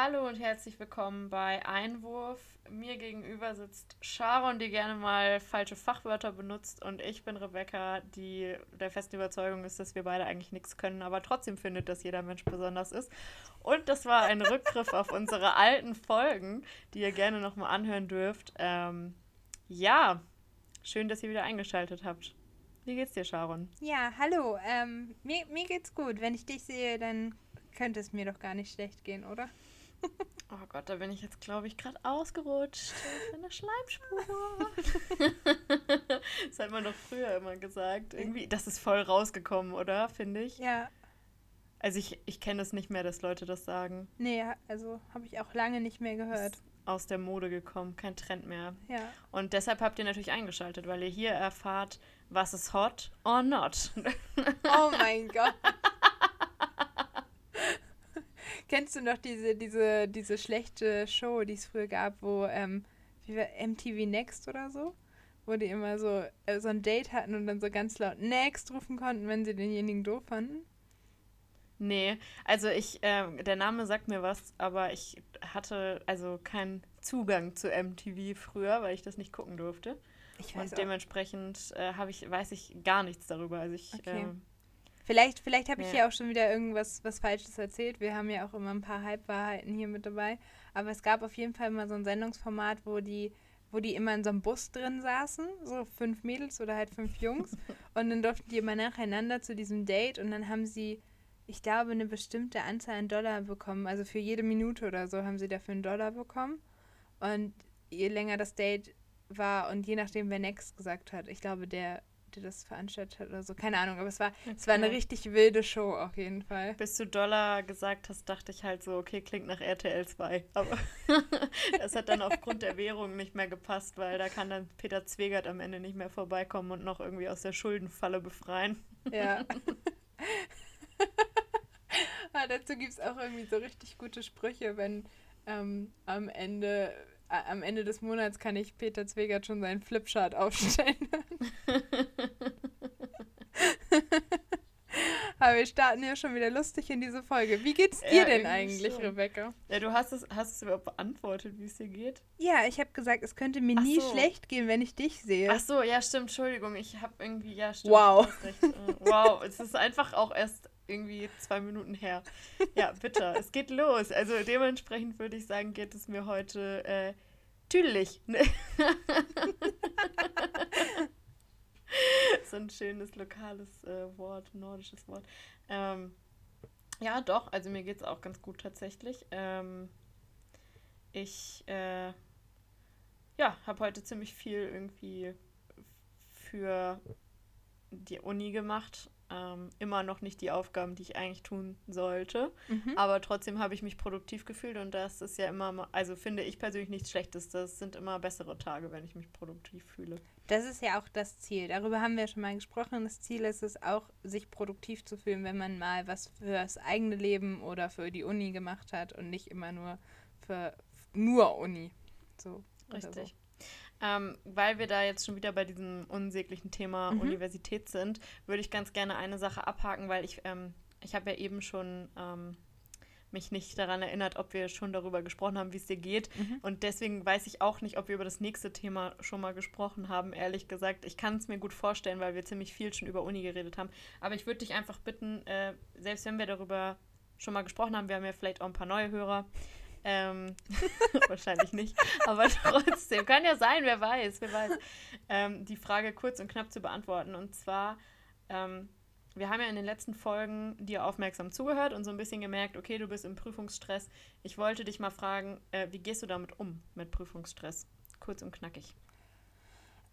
Hallo und herzlich willkommen bei Einwurf. Mir gegenüber sitzt Sharon, die gerne mal falsche Fachwörter benutzt und ich bin Rebecca, die der festen Überzeugung ist, dass wir beide eigentlich nichts können, aber trotzdem findet, dass jeder Mensch besonders ist. Und das war ein Rückgriff auf unsere alten Folgen, die ihr gerne nochmal anhören dürft. Ähm, ja, schön, dass ihr wieder eingeschaltet habt. Wie geht's dir, Sharon? Ja, hallo. Ähm, mir, mir geht's gut. Wenn ich dich sehe, dann könnte es mir doch gar nicht schlecht gehen, oder? Oh Gott, da bin ich jetzt, glaube ich, gerade ausgerutscht. Eine Schleimspur. das hat man doch früher immer gesagt. Irgendwie, das ist voll rausgekommen, oder? Finde ich. Ja. Also ich, ich kenne es nicht mehr, dass Leute das sagen. Nee, also habe ich auch lange nicht mehr gehört. Ist aus der Mode gekommen, kein Trend mehr. Ja. Und deshalb habt ihr natürlich eingeschaltet, weil ihr hier erfahrt, was ist hot or not. Oh mein Gott. Kennst du noch diese, diese, diese schlechte Show, die es früher gab, wo, ähm, MTV Next oder so? Wo die immer so, äh, so ein Date hatten und dann so ganz laut Next rufen konnten, wenn sie denjenigen doof fanden? Nee, also ich, äh, der Name sagt mir was, aber ich hatte also keinen Zugang zu MTV früher, weil ich das nicht gucken durfte. Ich weiß Und auch. dementsprechend äh, habe ich, weiß ich gar nichts darüber. Also ich, Okay. ähm, Vielleicht, vielleicht habe ich Ja. hier auch schon wieder irgendwas was Falsches erzählt. Wir haben ja auch immer ein paar Halbwahrheiten hier mit dabei. Aber es gab auf jeden Fall mal so ein Sendungsformat, wo die, wo die immer in so einem Bus drin saßen, so fünf Mädels oder halt fünf Jungs. und dann durften die immer nacheinander zu diesem Date und dann haben sie, ich glaube, eine bestimmte Anzahl an Dollar bekommen. Also für jede Minute oder so haben sie dafür einen Dollar bekommen. Und je länger das Date war und je nachdem, wer Next gesagt hat, ich glaube, der, der das veranstaltet hat oder so, keine Ahnung, aber es war, es war eine Okay. richtig wilde Show auf jeden Fall. bis du Dollar gesagt hast, dachte ich halt so, okay, klingt nach RTL 2. Aber das hat dann aufgrund der Währung nicht mehr gepasst, weil da kann dann Peter Zwegert am Ende nicht mehr vorbeikommen und noch irgendwie aus der Schuldenfalle befreien. Ja. Aber dazu gibt es auch irgendwie so richtig gute Sprüche, wenn ähm, am Ende äh, am Ende des Monats kann ich Peter Zwegert schon seinen Flipchart aufstellen. Aber wir starten ja schon wieder lustig in diese Folge. Wie geht's dir Ja, denn eigentlich, schon. Rebecca? Ja, du hast es, hast es überhaupt beantwortet, wie es dir geht? Ja, ich habe gesagt, es könnte mir Ach nie so. schlecht gehen, wenn ich dich sehe. Ach so, ja, stimmt, Entschuldigung, ich habe irgendwie, ja, stimmt. Wow. Äh, Wow, es ist einfach auch erst irgendwie zwei Minuten her. Ja, bitte, es geht los. Also dementsprechend würde ich sagen, geht es mir heute äh, tüdelig. so ein schönes lokales äh, Wort, nordisches Wort. Ähm, ja, doch, also mir geht es auch ganz gut tatsächlich. Ähm, ich äh, ja, habe heute ziemlich viel irgendwie für die Uni gemacht. Ähm, immer noch nicht die Aufgaben, die ich eigentlich tun sollte. Mhm. Aber trotzdem habe ich mich produktiv gefühlt und das ist ja immer, also finde ich persönlich nichts Schlechtes. Das sind immer bessere Tage, wenn ich mich produktiv fühle. Das ist ja auch das Ziel. Darüber haben wir schon mal gesprochen. Das Ziel ist es auch, sich produktiv zu fühlen, wenn man mal was für das eigene Leben oder für die Uni gemacht hat und nicht immer nur für nur Uni. So. Richtig. Ähm, weil wir da jetzt schon wieder bei diesem unsäglichen Thema Mhm. Universität sind, würde ich ganz gerne eine Sache abhaken, weil ich, ähm, ich habe ja eben schon ähm, mich nicht daran erinnert, ob wir schon darüber gesprochen haben, wie es dir geht. Mhm. Und deswegen weiß ich auch nicht, ob wir über das nächste Thema schon mal gesprochen haben, ehrlich gesagt. Ich kann es mir gut vorstellen, weil wir ziemlich viel schon über Uni geredet haben. Aber ich würde dich einfach bitten, äh, selbst wenn wir darüber schon mal gesprochen haben, wir haben ja vielleicht auch ein paar neue Hörer. Ähm, wahrscheinlich nicht, aber trotzdem, kann ja sein, wer weiß, wer weiß. Ähm, die Frage kurz und knapp zu beantworten. Und zwar, ähm, wir haben ja in den letzten Folgen dir aufmerksam zugehört und so ein bisschen gemerkt, okay, du bist im Prüfungsstress. Ich wollte dich mal fragen, äh, wie gehst du damit um, mit Prüfungsstress? Kurz und knackig.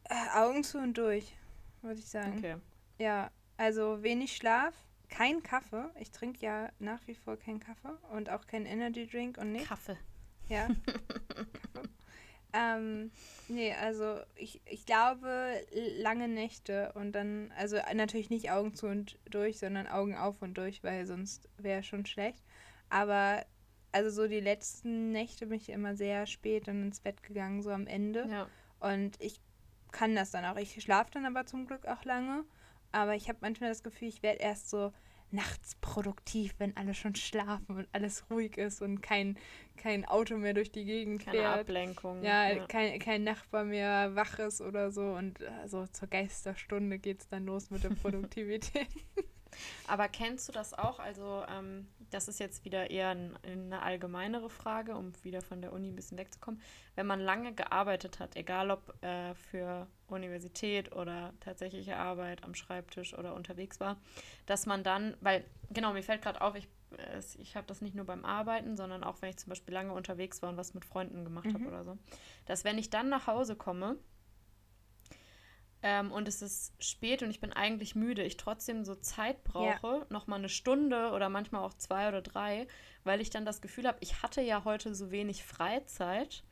Äh, Augen zu und durch, würde ich sagen. Okay. Ja, also wenig Schlaf, kein Kaffee. Ich trinke ja nach wie vor keinen Kaffee und auch keinen Energy Drink und nichts. Kaffee. Ja. Kaffee. Ähm, nee, also ich, ich glaube lange Nächte und dann, also natürlich nicht Augen zu und durch, sondern Augen auf und durch, weil sonst wäre schon schlecht. Aber also so die letzten Nächte bin ich immer sehr spät dann ins Bett gegangen, so am Ende. Ja. Und ich kann das dann auch. Ich schlafe dann aber zum Glück auch lange. Aber ich habe manchmal das Gefühl, ich werde erst so nachts produktiv, wenn alle schon schlafen und alles ruhig ist und kein, kein Auto mehr durch die Gegend Keine fährt. Ablenkung. Ja, ja. Kein, kein Nachbar mehr wach ist oder so. Und also zur Geisterstunde geht es dann los mit der Produktivität. Aber kennst du das auch? Also, ähm, das ist jetzt wieder eher ein, eine allgemeinere Frage, um wieder von der Uni ein bisschen wegzukommen. Wenn man lange gearbeitet hat, egal ob äh, für Universität oder tatsächliche Arbeit am Schreibtisch oder unterwegs war, dass man dann, weil, genau, mir fällt gerade auf, ich, äh, ich habe das nicht nur beim Arbeiten, sondern auch wenn ich zum Beispiel lange unterwegs war und was mit Freunden gemacht mhm. habe oder so, dass wenn ich dann nach Hause komme, ähm, und es ist spät und ich bin eigentlich müde, ich trotzdem so Zeit brauche, ja. nochmal eine Stunde oder manchmal auch zwei oder drei, weil ich dann das Gefühl habe, ich hatte ja heute so wenig Freizeit.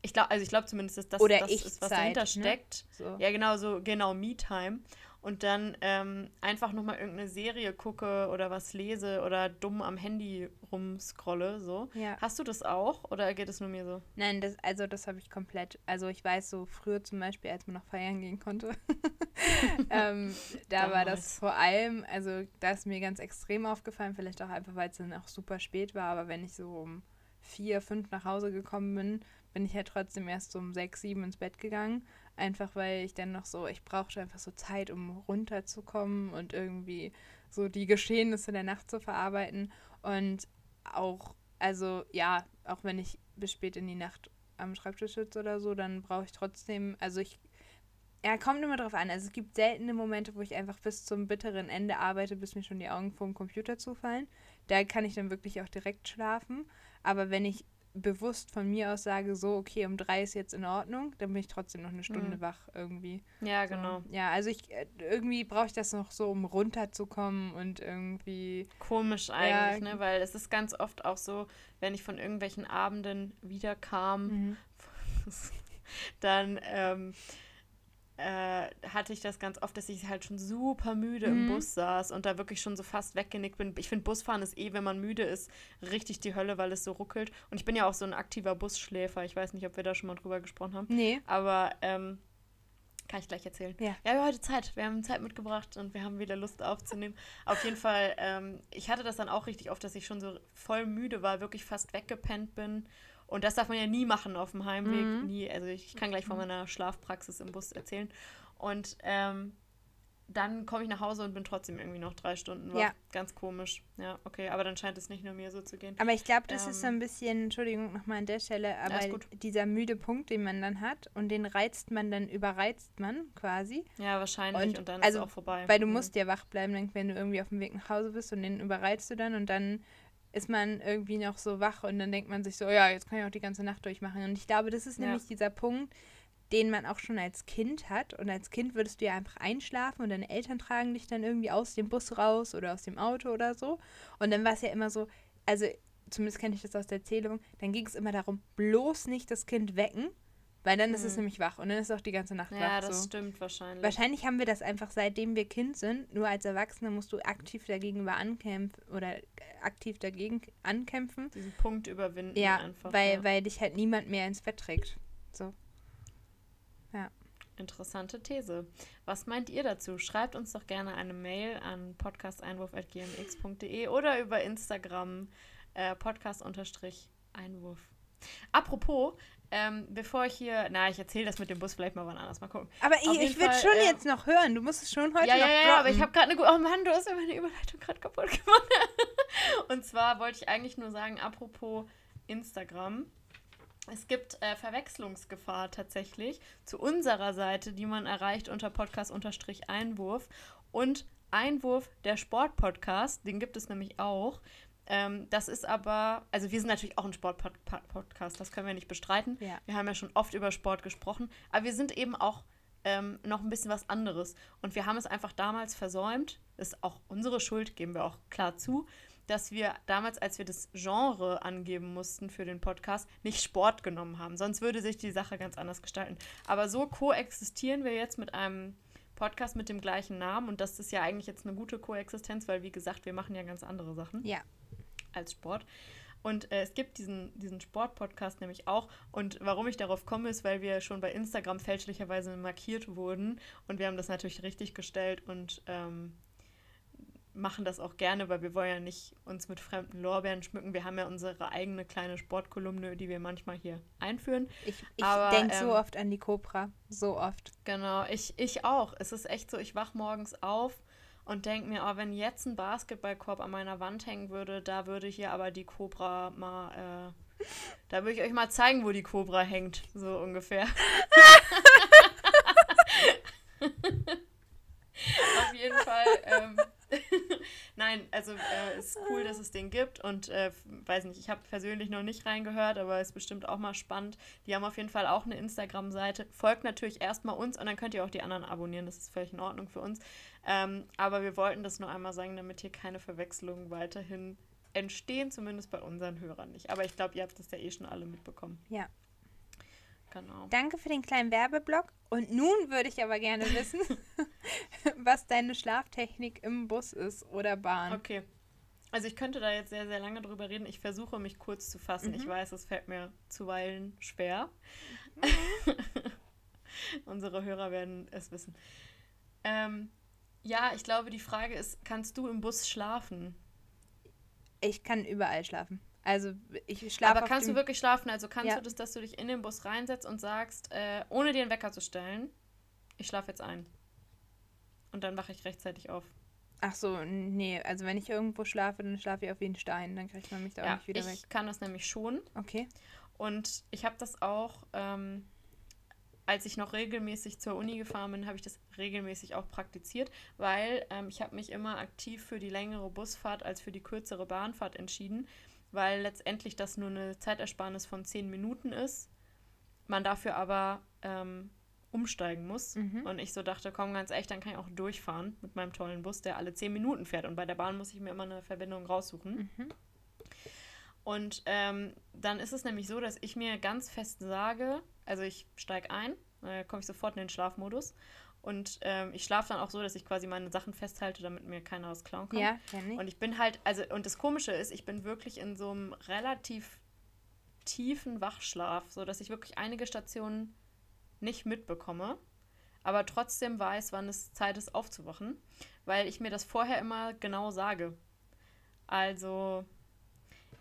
Ich glaube, also ich glaube zumindest, dass das, das ist, was dahinter ne? steckt. So. Ja, genau, so, genau, Me-Time und dann ähm, einfach nochmal irgendeine Serie gucke oder was lese oder dumm am Handy rumscrolle, so. Ja. Hast du das auch oder geht es nur mir so? Nein, das, also das habe ich komplett. Also ich weiß so früher zum Beispiel, als man noch feiern gehen konnte, ähm, da war das vor allem, also da ist mir ganz extrem aufgefallen, vielleicht auch einfach, weil es dann auch super spät war, aber wenn ich so um vier, fünf nach Hause gekommen bin, bin ich ja halt trotzdem erst um sechs, sieben ins Bett gegangen. Einfach weil ich dann noch so, ich brauchte einfach so Zeit, um runterzukommen und irgendwie so die Geschehnisse der Nacht zu verarbeiten. Und auch, also ja, auch wenn ich bis spät in die Nacht am Schreibtisch sitze oder so, dann brauche ich trotzdem, also ich, ja, kommt immer drauf an. Also es gibt seltene Momente, wo ich einfach bis zum bitteren Ende arbeite, bis mir schon die Augen vor dem Computer zufallen. Da kann ich dann wirklich auch direkt schlafen. Aber wenn ich bewusst von mir aus sage, so, okay, um drei ist jetzt in Ordnung, dann bin ich trotzdem noch eine Stunde mhm. wach irgendwie. Ja, so, genau. Ja, also ich äh, irgendwie brauche ich das noch so, um runterzukommen und irgendwie. Komisch eigentlich, ja, ne? Weil es ist ganz oft auch so, wenn ich von irgendwelchen Abenden wiederkam, mhm. dann ähm, äh, hatte ich das ganz oft, dass ich halt schon super müde mhm. im Bus saß und da wirklich schon so fast weggenickt bin. Ich finde, Busfahren ist eh, wenn man müde ist, richtig die Hölle, weil es so ruckelt. Und ich bin ja auch so ein aktiver Busschläfer. Ich weiß nicht, ob wir da schon mal drüber gesprochen haben. Nee. Aber ähm, kann ich gleich erzählen. Ja. ja, wir haben heute Zeit. Wir haben Zeit mitgebracht und wir haben wieder Lust aufzunehmen. Auf jeden Fall, ähm, ich hatte das dann auch richtig oft, dass ich schon so voll müde war, wirklich fast weggepennt bin und das darf man ja nie machen auf dem Heimweg. Mhm. Nie. Also ich kann gleich von mhm. meiner Schlafpraxis im Bus erzählen. Und ähm, dann komme ich nach Hause und bin trotzdem irgendwie noch drei Stunden wach. Ja. Ganz komisch. Ja, okay, aber dann scheint es nicht nur mir so zu gehen. Aber ich glaube, das ähm, ist so ein bisschen, Entschuldigung nochmal an der Stelle, aber dieser müde Punkt, den man dann hat und den reizt man dann, überreizt man quasi. Ja, wahrscheinlich und, und dann also, ist es auch vorbei. Weil du mhm. musst ja wach bleiben, wenn du irgendwie auf dem Weg nach Hause bist und den überreizt du dann und dann ist man irgendwie noch so wach und dann denkt man sich so, ja, jetzt kann ich auch die ganze Nacht durchmachen. Und ich glaube, das ist ja. nämlich dieser Punkt, den man auch schon als Kind hat. Und als Kind würdest du ja einfach einschlafen und deine Eltern tragen dich dann irgendwie aus dem Bus raus oder aus dem Auto oder so. Und dann war es ja immer so, also zumindest kenne ich das aus der Erzählung, dann ging es immer darum, bloß nicht das Kind wecken, weil dann ist es mhm. nämlich wach und dann ist es auch die ganze Nacht ja, wach. Ja, das so. stimmt wahrscheinlich. Wahrscheinlich haben wir das einfach seitdem wir Kind sind. Nur als Erwachsener musst du aktiv dagegen ankämpfen oder aktiv dagegen ankämpfen. Diesen Punkt überwinden ja, einfach. Weil, ja. weil dich halt niemand mehr ins Bett trägt. So. Ja. Interessante These. Was meint ihr dazu? Schreibt uns doch gerne eine Mail an podcasteinwurf.gmx.de oder über Instagram äh, podcast-einwurf. Apropos, ähm, bevor ich hier, na, ich erzähle das mit dem Bus vielleicht mal wann anders, mal gucken. Aber ich, ich würde schon äh, jetzt noch hören, du musst es schon heute ja, noch Ja, ja, ja, aber ich habe gerade eine gute, oh Mann, du hast ja meine Überleitung gerade kaputt gemacht. Und zwar wollte ich eigentlich nur sagen, apropos Instagram, es gibt äh, Verwechslungsgefahr tatsächlich zu unserer Seite, die man erreicht unter Podcast-Einwurf und Einwurf der Sportpodcast, den gibt es nämlich auch. Ähm, das ist aber, also wir sind natürlich auch ein Sport-Podcast, das können wir nicht bestreiten. Ja. Wir haben ja schon oft über Sport gesprochen, aber wir sind eben auch ähm, noch ein bisschen was anderes. Und wir haben es einfach damals versäumt, ist auch unsere Schuld, geben wir auch klar zu, dass wir damals, als wir das Genre angeben mussten für den Podcast, nicht Sport genommen haben. Sonst würde sich die Sache ganz anders gestalten. Aber so koexistieren wir jetzt mit einem Podcast mit dem gleichen Namen und das ist ja eigentlich jetzt eine gute Koexistenz, weil wie gesagt, wir machen ja ganz andere Sachen. Ja als Sport. Und äh, es gibt diesen, diesen Sport-Podcast nämlich auch. Und warum ich darauf komme, ist, weil wir schon bei Instagram fälschlicherweise markiert wurden. Und wir haben das natürlich richtig gestellt und ähm, machen das auch gerne, weil wir wollen ja nicht uns mit fremden Lorbeeren schmücken. Wir haben ja unsere eigene kleine Sportkolumne, die wir manchmal hier einführen. Ich, ich denke ähm, so oft an die Cobra. So oft. Genau, ich, ich auch. Es ist echt so, ich wach morgens auf und denke mir, oh, wenn jetzt ein Basketballkorb an meiner Wand hängen würde, da würde hier aber die Cobra mal, äh, da würde ich euch mal zeigen, wo die Cobra hängt, so ungefähr. Auf jeden Fall. Ähm, Nein, also äh, ist cool, dass es den gibt und äh, weiß nicht, ich habe persönlich noch nicht reingehört, aber ist bestimmt auch mal spannend. Die haben auf jeden Fall auch eine Instagram-Seite. Folgt natürlich erstmal uns und dann könnt ihr auch die anderen abonnieren. Das ist völlig in Ordnung für uns. Ähm, aber wir wollten das nur einmal sagen, damit hier keine Verwechslungen weiterhin entstehen, zumindest bei unseren Hörern nicht. Aber ich glaube, ihr habt das ja eh schon alle mitbekommen. Ja. Genau. Danke für den kleinen Werbeblock. Und nun würde ich aber gerne wissen, was deine Schlaftechnik im Bus ist oder Bahn. Okay. Also ich könnte da jetzt sehr, sehr lange drüber reden. Ich versuche mich kurz zu fassen. Mhm. Ich weiß, es fällt mir zuweilen schwer. Mhm. Unsere Hörer werden es wissen. Ähm, ja, ich glaube, die Frage ist, kannst du im Bus schlafen? Ich kann überall schlafen. Also ich schlafe. Aber kannst du wirklich schlafen? Also kannst ja. du das, dass du dich in den Bus reinsetzt und sagst, äh, ohne den Wecker zu stellen, ich schlafe jetzt ein. Und dann wache ich rechtzeitig auf. Ach so, nee, also wenn ich irgendwo schlafe, dann schlafe ich auf wie ein Stein, dann kriegt man mich da ja, auch nicht wieder ich weg. Ich kann das nämlich schon. Okay. Und ich habe das auch, ähm, als ich noch regelmäßig zur Uni gefahren bin, habe ich das regelmäßig auch praktiziert, weil ähm, ich habe mich immer aktiv für die längere Busfahrt als für die kürzere Bahnfahrt entschieden, weil letztendlich das nur eine Zeitersparnis von zehn Minuten ist. Man dafür aber ähm, umsteigen muss. Mhm. Und ich so dachte, komm, ganz echt, dann kann ich auch durchfahren mit meinem tollen Bus, der alle zehn Minuten fährt. Und bei der Bahn muss ich mir immer eine Verbindung raussuchen. Mhm. Und ähm, dann ist es nämlich so, dass ich mir ganz fest sage, also ich steige ein, dann komme ich sofort in den Schlafmodus und ähm, ich schlafe dann auch so, dass ich quasi meine Sachen festhalte, damit mir keiner was klauen kann. Ja, kenn ich. Und ich bin halt, also, und das Komische ist, ich bin wirklich in so einem relativ tiefen Wachschlaf, so dass ich wirklich einige Stationen nicht mitbekomme, aber trotzdem weiß, wann es Zeit ist, aufzuwachen, weil ich mir das vorher immer genau sage. Also,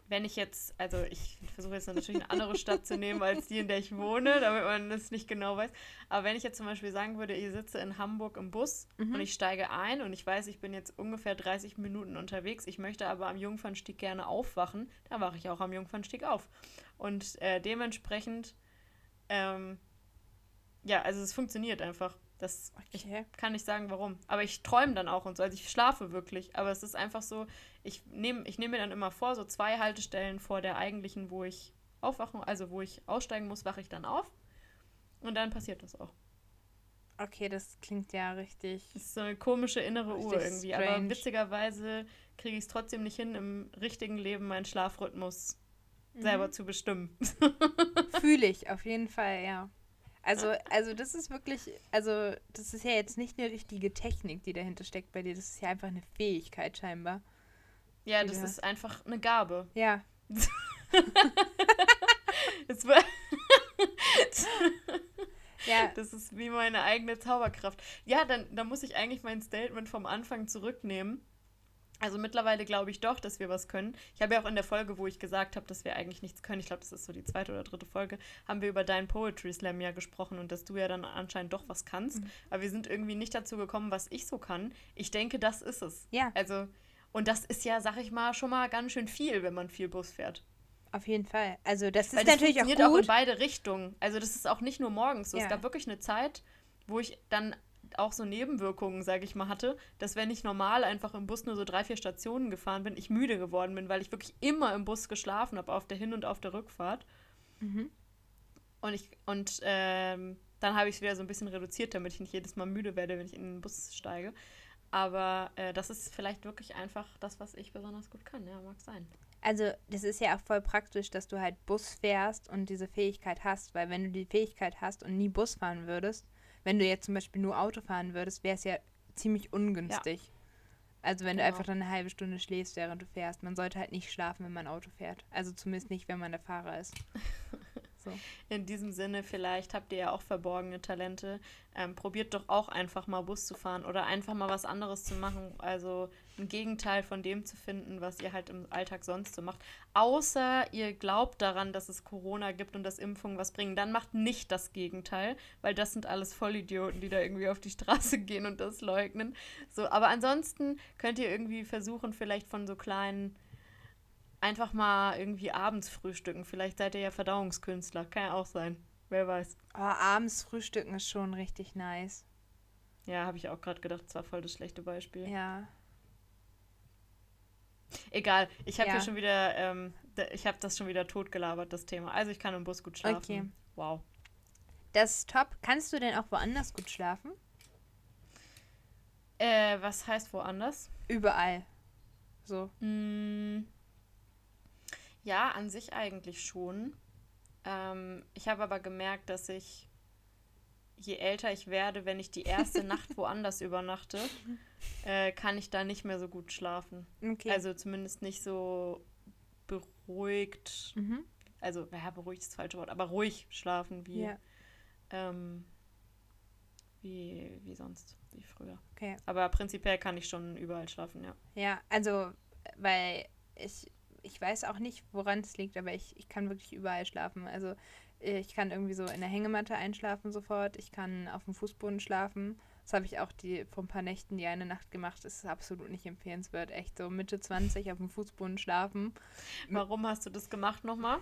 wenn ich jetzt, also ich versuche jetzt natürlich eine andere Stadt zu nehmen als die, in der ich wohne, damit man das nicht genau weiß. Aber wenn ich jetzt zum Beispiel sagen würde, ich sitze in Hamburg im Bus mhm. und ich steige ein und ich weiß, ich bin jetzt ungefähr 30 Minuten unterwegs, ich möchte aber am Jungfernstieg gerne aufwachen, dann wache ich auch am Jungfernstieg auf. Und äh, dementsprechend, ähm, ja, also es funktioniert einfach. Das okay. ich kann nicht sagen, warum. Aber ich träume dann auch und so. Also ich schlafe wirklich. Aber es ist einfach so, ich nehme ich nehm mir dann immer vor, so zwei Haltestellen vor der eigentlichen, wo ich aufwachen, also wo ich aussteigen muss, wache ich dann auf. Und dann passiert das auch. Okay, das klingt ja richtig. Das ist so eine komische innere Uhr irgendwie. Strange. Aber witzigerweise kriege ich es trotzdem nicht hin, im richtigen Leben meinen Schlafrhythmus mhm. selber zu bestimmen. Fühle ich, auf jeden Fall, ja. Also, also das ist wirklich, also das ist ja jetzt nicht eine richtige Technik, die dahinter steckt bei dir. Das ist ja einfach eine Fähigkeit scheinbar. Ja, das ist einfach eine Gabe. Ja. das war ja. Das ist wie meine eigene Zauberkraft. Ja, dann, dann muss ich eigentlich mein Statement vom Anfang zurücknehmen. Also mittlerweile glaube ich doch, dass wir was können. Ich habe ja auch in der Folge, wo ich gesagt habe, dass wir eigentlich nichts können, ich glaube, das ist so die zweite oder dritte Folge, haben wir über deinen Poetry Slam ja gesprochen und dass du ja dann anscheinend doch was kannst. Mhm. Aber wir sind irgendwie nicht dazu gekommen, was ich so kann. Ich denke, das ist es. Ja. Also, und das ist ja, sag ich mal, schon mal ganz schön viel, wenn man viel Bus fährt. Auf jeden Fall. Also das ist Weil das natürlich auch gut. auch in beide Richtungen. Also das ist auch nicht nur morgens so. Ja. Es gab wirklich eine Zeit, wo ich dann auch so Nebenwirkungen, sage ich mal, hatte, dass wenn ich normal einfach im Bus nur so drei, vier Stationen gefahren bin, ich müde geworden bin, weil ich wirklich immer im Bus geschlafen habe, auf der Hin- und auf der Rückfahrt. Mhm. Und ich, und ähm, dann habe ich es wieder so ein bisschen reduziert, damit ich nicht jedes Mal müde werde, wenn ich in den Bus steige. Aber äh, das ist vielleicht wirklich einfach das, was ich besonders gut kann. Ja, mag sein. Also, das ist ja auch voll praktisch, dass du halt Bus fährst und diese Fähigkeit hast, weil wenn du die Fähigkeit hast und nie Bus fahren würdest, wenn du jetzt zum Beispiel nur Auto fahren würdest, wäre es ja ziemlich ungünstig. Ja. Also wenn genau. du einfach dann eine halbe Stunde schläfst, während du fährst. Man sollte halt nicht schlafen, wenn man Auto fährt. Also zumindest nicht, wenn man der Fahrer ist. So. In diesem Sinne, vielleicht habt ihr ja auch verborgene Talente. Ähm, probiert doch auch einfach mal Bus zu fahren oder einfach mal was anderes zu machen. Also ein Gegenteil von dem zu finden, was ihr halt im Alltag sonst so macht. Außer ihr glaubt daran, dass es Corona gibt und dass Impfungen was bringen. Dann macht nicht das Gegenteil, weil das sind alles Vollidioten, die da irgendwie auf die Straße gehen und das leugnen. So, aber ansonsten könnt ihr irgendwie versuchen, vielleicht von so kleinen einfach mal irgendwie abends frühstücken. Vielleicht seid ihr ja Verdauungskünstler. Kann ja auch sein. Wer weiß. Oh, abends frühstücken ist schon richtig nice. Ja, habe ich auch gerade gedacht, das war voll das schlechte Beispiel. Ja. Egal, ich habe Ja. ja schon wieder, ähm, ich habe das schon wieder totgelabert, das Thema. Also ich kann im Bus gut schlafen. Okay. Wow. Das ist top. Kannst du denn auch woanders gut schlafen? Äh, was heißt woanders? Überall. So. Mm, ja, an sich eigentlich schon. Ähm, ich habe aber gemerkt, dass ich, je älter ich werde, wenn ich die erste Nacht woanders übernachte, äh, kann ich da nicht mehr so gut schlafen. Okay. Also zumindest nicht so beruhigt. mhm. Also, ja, beruhigt ist das falsche Wort, aber ruhig schlafen, wie, Ja. ähm, wie, wie sonst, wie früher. Okay. Aber prinzipiell kann ich schon überall schlafen, ja. Ja, also, weil ich, ich weiß auch nicht, woran es liegt, aber ich, ich kann wirklich überall schlafen. Also, äh, ich kann irgendwie so in der Hängematte einschlafen sofort. Ich kann auf dem Fußboden schlafen. Das habe ich auch die, vor ein paar Nächten die eine Nacht gemacht. Das ist absolut nicht empfehlenswert. Echt so Mitte 20 auf dem Fußboden schlafen, Warum hast du das gemacht nochmal?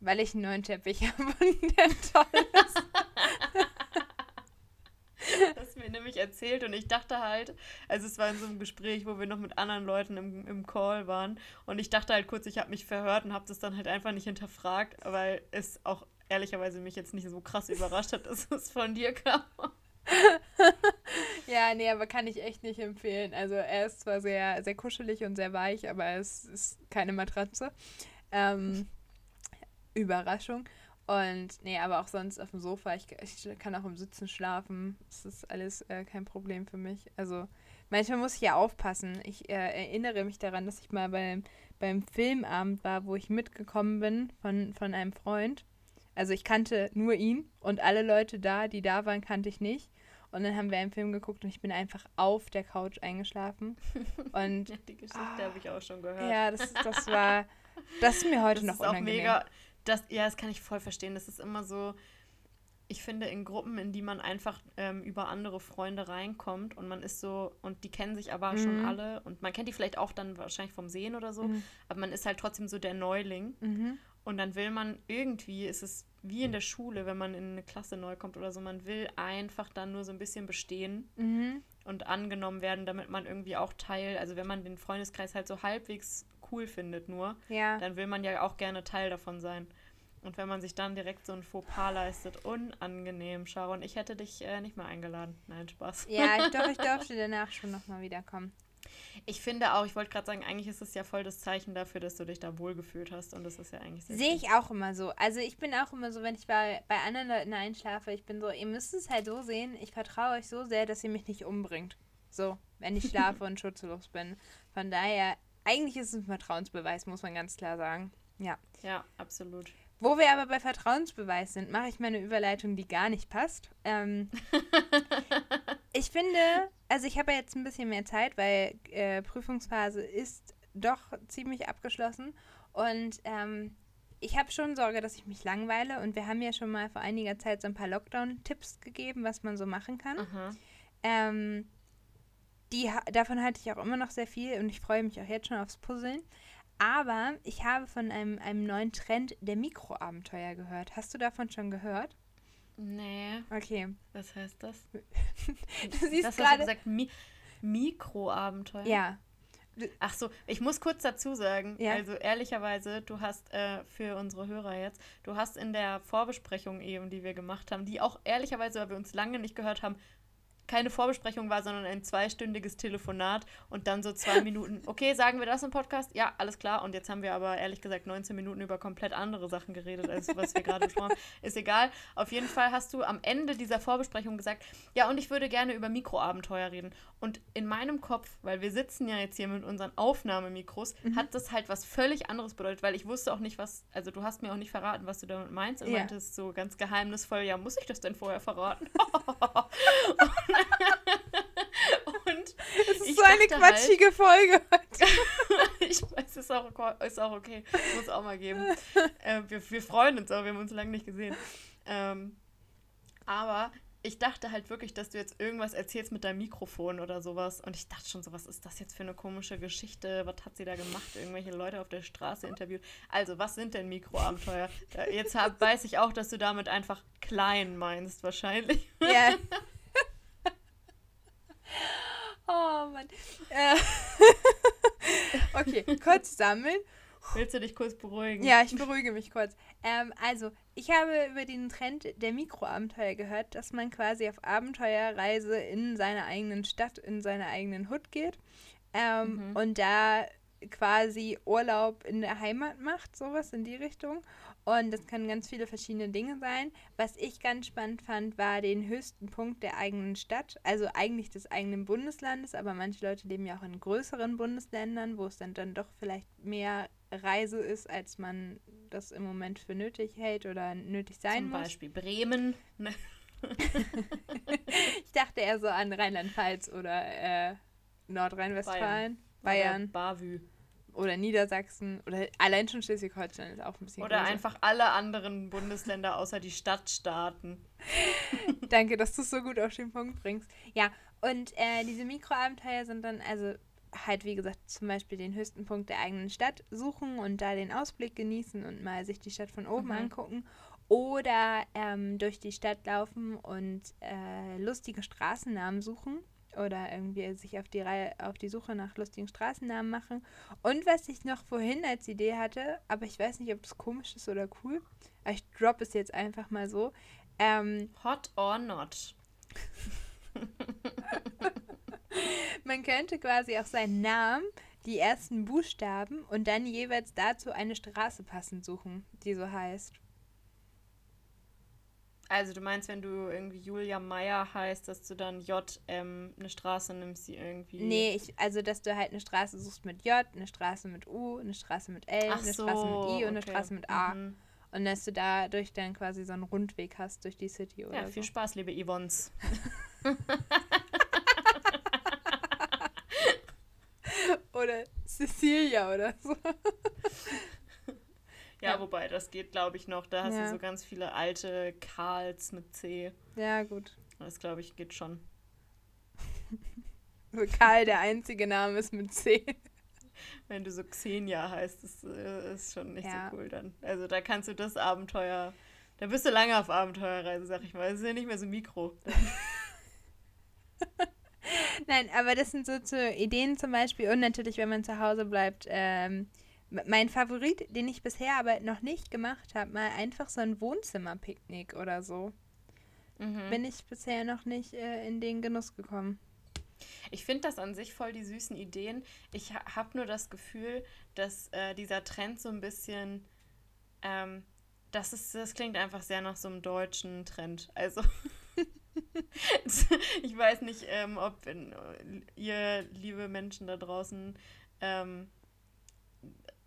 weil ich einen neuen Teppich habe und der toll ist. hast mir nämlich erzählt und ich dachte halt, also es war in so einem Gespräch, wo wir noch mit anderen Leuten im, im Call waren und ich dachte halt kurz, ich habe mich verhört und habe das dann halt einfach nicht hinterfragt, weil es auch ehrlicherweise mich jetzt nicht so krass überrascht hat, dass es von dir kam. Ja, nee, aber kann ich echt nicht empfehlen. Also er ist zwar sehr, sehr kuschelig und sehr weich, aber es ist keine Matratze. Ähm, Überraschung. Und nee, aber auch sonst auf dem Sofa. Ich, ich kann auch im Sitzen schlafen. Das ist alles äh, kein Problem für mich. Also manchmal muss ich ja aufpassen. Ich äh, erinnere mich daran, dass ich mal beim, beim Filmabend war, wo ich mitgekommen bin von, von einem Freund. Also ich kannte nur ihn und alle Leute da, die da waren, kannte ich nicht. Und dann haben wir einen Film geguckt und ich bin einfach auf der Couch eingeschlafen. Und Ja, die Geschichte habe ich auch schon gehört. ja, das, das war, das ist mir heute das noch ist auch unangenehm. mega. Das, ja, das kann ich voll verstehen. Das ist immer so. Ich finde, in Gruppen, in die man einfach ähm, über andere Freunde reinkommt und man ist so, und die kennen sich aber schon Mhm. alle und man kennt die vielleicht auch dann wahrscheinlich vom Sehen oder so, Mhm. aber man ist halt trotzdem so der Neuling Mhm. und dann will man irgendwie, ist es wie in der Schule, wenn man in eine Klasse neu kommt oder so, man will einfach dann nur so ein bisschen bestehen Mhm. und angenommen werden, damit man irgendwie auch Teil, also wenn man den Freundeskreis halt so halbwegs cool findet nur, Ja. dann will man ja auch gerne Teil davon sein. Und wenn man sich dann direkt so ein Fauxpas leistet, unangenehm, Sharon. Ich hätte dich äh, nicht mehr eingeladen. Nein, Spaß. Ja, ich, doch, ich durfte danach schon nochmal wiederkommen. Ich finde auch, ich wollte gerade sagen, eigentlich ist es ja voll das Zeichen dafür, dass du dich da wohlgefühlt hast. Und das ist ja eigentlich sehr Sehe ich auch immer so. Also ich bin auch immer so, wenn ich bei, bei anderen Leuten einschlafe, ich bin so, ihr müsst es halt so sehen, ich vertraue euch so sehr, dass ihr mich nicht umbringt. So, wenn ich schlafe und schutzlos bin. Von daher, eigentlich ist es ein Vertrauensbeweis, muss man ganz klar sagen. Ja. Ja, absolut. Wo wir aber bei Vertrauensbeweis sind, mache ich mal eine Überleitung, die gar nicht passt. Ähm, ich finde, also ich habe ja jetzt ein bisschen mehr Zeit, weil äh, Prüfungsphase ist doch ziemlich abgeschlossen. Und ähm, ich habe schon Sorge, dass ich mich langweile. Und wir haben ja schon mal vor einiger Zeit so ein paar Lockdown-Tipps gegeben, was man so machen kann. Ähm, die, davon halte ich auch immer noch sehr viel und ich freue mich auch jetzt schon aufs Puzzeln. Aber ich habe von einem, einem neuen Trend der Mikroabenteuer gehört. Hast du davon schon gehört? Nee, Okay. was heißt das? Du siehst das gerade. gesagt, Mi Mikroabenteuer. Ja. Ach so, ich muss kurz dazu sagen, Ja. also ehrlicherweise, du hast äh, für unsere Hörer jetzt, du hast in der Vorbesprechung eben, die wir gemacht haben, die auch ehrlicherweise, weil wir uns lange nicht gehört haben, keine Vorbesprechung war, sondern ein zweistündiges Telefonat und dann so zwei Minuten, okay, sagen wir das im Podcast? Ja, alles klar. Und jetzt haben wir aber ehrlich gesagt 19 Minuten über komplett andere Sachen geredet, als was wir gerade besprochen haben. Ist egal. Auf jeden Fall hast du am Ende dieser Vorbesprechung gesagt, ja, und ich würde gerne über Mikroabenteuer reden. Und in meinem Kopf, weil wir sitzen ja jetzt hier mit unseren Aufnahmemikros, mhm. hat das halt was völlig anderes bedeutet, weil ich wusste auch nicht, was, also du hast mir auch nicht verraten, was du damit meinst. Und ja. meintest so ganz geheimnisvoll, ja, muss ich das denn vorher verraten? und es ist so eine quatschige halt, Folge. ich weiß, ist auch, ist auch okay. Muss auch mal geben. Äh, wir, wir freuen uns auch, wir haben uns lange nicht gesehen. Ähm, aber ich dachte halt wirklich, dass du jetzt irgendwas erzählst mit deinem Mikrofon oder sowas. Und ich dachte schon so, was ist das jetzt für eine komische Geschichte? Was hat sie da gemacht? Irgendwelche Leute auf der Straße interviewt. Also, was sind denn Mikroabenteuer? Jetzt hab, weiß ich auch, dass du damit einfach klein meinst, wahrscheinlich. Ja. oh Mann. Äh. okay, kurz sammeln. Willst du dich kurz beruhigen? Ja, ich beruhige mich kurz. Ähm, also, ich habe über den Trend der Mikroabenteuer gehört, dass man quasi auf Abenteuerreise in seiner eigenen Stadt, in seiner eigenen Hut geht ähm, mhm. und da quasi Urlaub in der Heimat macht, sowas in die Richtung. Und das können ganz viele verschiedene Dinge sein. Was ich ganz spannend fand, war den höchsten Punkt der eigenen Stadt, also eigentlich des eigenen Bundeslandes, aber manche Leute leben ja auch in größeren Bundesländern, wo es dann, dann doch vielleicht mehr Reise ist, als man das im Moment für nötig hält oder nötig sein Zum muss. Zum Beispiel Bremen. Ne? ich dachte eher so an Rheinland-Pfalz oder äh, Nordrhein-Westfalen, Bayern. Bayern. Bavü. Oder Niedersachsen oder allein schon Schleswig-Holstein ist auch ein bisschen Oder größer. einfach alle anderen Bundesländer außer die Stadtstaaten. Danke, dass du es so gut auf den Punkt bringst. Ja, und äh, diese Mikroabenteuer sind dann, also halt, wie gesagt, zum Beispiel den höchsten Punkt der eigenen Stadt suchen und da den Ausblick genießen und mal sich die Stadt von oben mhm. angucken. Oder ähm, durch die Stadt laufen und äh, lustige Straßennamen suchen oder irgendwie sich auf die Reihe, auf die Suche nach lustigen Straßennamen machen. Und was ich noch vorhin als Idee hatte, aber ich weiß nicht, ob das komisch ist oder cool, aber ich drop es jetzt einfach mal so. Ähm, Hot or not? Man könnte quasi auch seinen Namen, die ersten Buchstaben und dann jeweils dazu eine Straße passend suchen, die so heißt. Also du meinst, wenn du irgendwie Julia Meyer heißt, dass du dann JM eine Straße nimmst, die irgendwie. Nee, ich, also dass du halt eine Straße suchst mit J, eine Straße mit U, eine Straße mit L, Ach eine so, Straße mit I und eine Straße mit A. Mhm. Und dass du dadurch dann quasi so einen Rundweg hast durch die City oder Ja, viel so. Spaß, liebe Yvonnes. oder Cecilia oder so. Ja, ja, wobei, das geht, glaube ich, noch. Da hast ja. du so ganz viele alte Karls mit C. Ja, gut. Das, glaube ich, geht schon. so Karl, der einzige Name ist mit C. Wenn du so Xenia heißt, das äh, ist schon nicht ja. so cool dann. Also da kannst du das Abenteuer, da bist du lange auf Abenteuerreise, sag ich mal. Das ist ja nicht mehr so Mikro. Nein, aber das sind so, so Ideen zum Beispiel und natürlich, wenn man zu Hause bleibt, ähm, mein Favorit, den ich bisher aber noch nicht gemacht habe, mal einfach so ein Wohnzimmerpicknick oder so. Mhm. Bin ich bisher noch nicht äh, in den Genuss gekommen. Ich finde das an sich voll die süßen Ideen. Ich ha habe nur das Gefühl, dass äh, dieser Trend so ein bisschen, ähm, das, ist, das klingt einfach sehr nach so einem deutschen Trend. Also ich weiß nicht, ähm, ob in, ihr, liebe Menschen da draußen, ähm,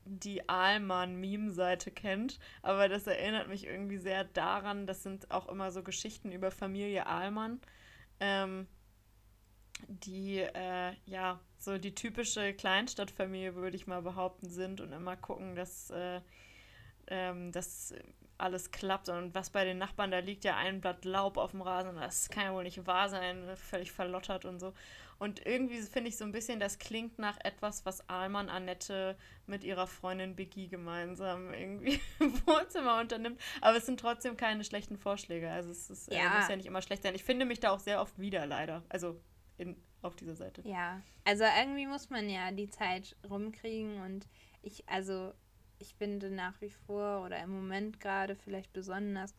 die Ahlmann-Meme-Seite kennt, aber das erinnert mich irgendwie sehr daran, das sind auch immer so Geschichten über Familie Ahlmann, ähm, die äh, ja so die typische Kleinstadtfamilie, würde ich mal behaupten, sind und immer gucken, dass, äh, ähm, dass alles klappt und was bei den Nachbarn, da liegt ja ein Blatt Laub auf dem Rasen, das kann ja wohl nicht wahr sein, völlig verlottert und so. Und irgendwie finde ich so ein bisschen, das klingt nach etwas, was Alman Annette mit ihrer Freundin Biggie gemeinsam irgendwie im Wohnzimmer unternimmt. Aber es sind trotzdem keine schlechten Vorschläge. Also es ist, äh, ja. Äh, muss ja nicht immer schlecht sein. Ich finde mich da auch sehr oft wieder, leider. Also in, auf dieser Seite. Ja, also irgendwie muss man ja die Zeit rumkriegen und ich, also ich finde nach wie vor oder im Moment gerade vielleicht besonders,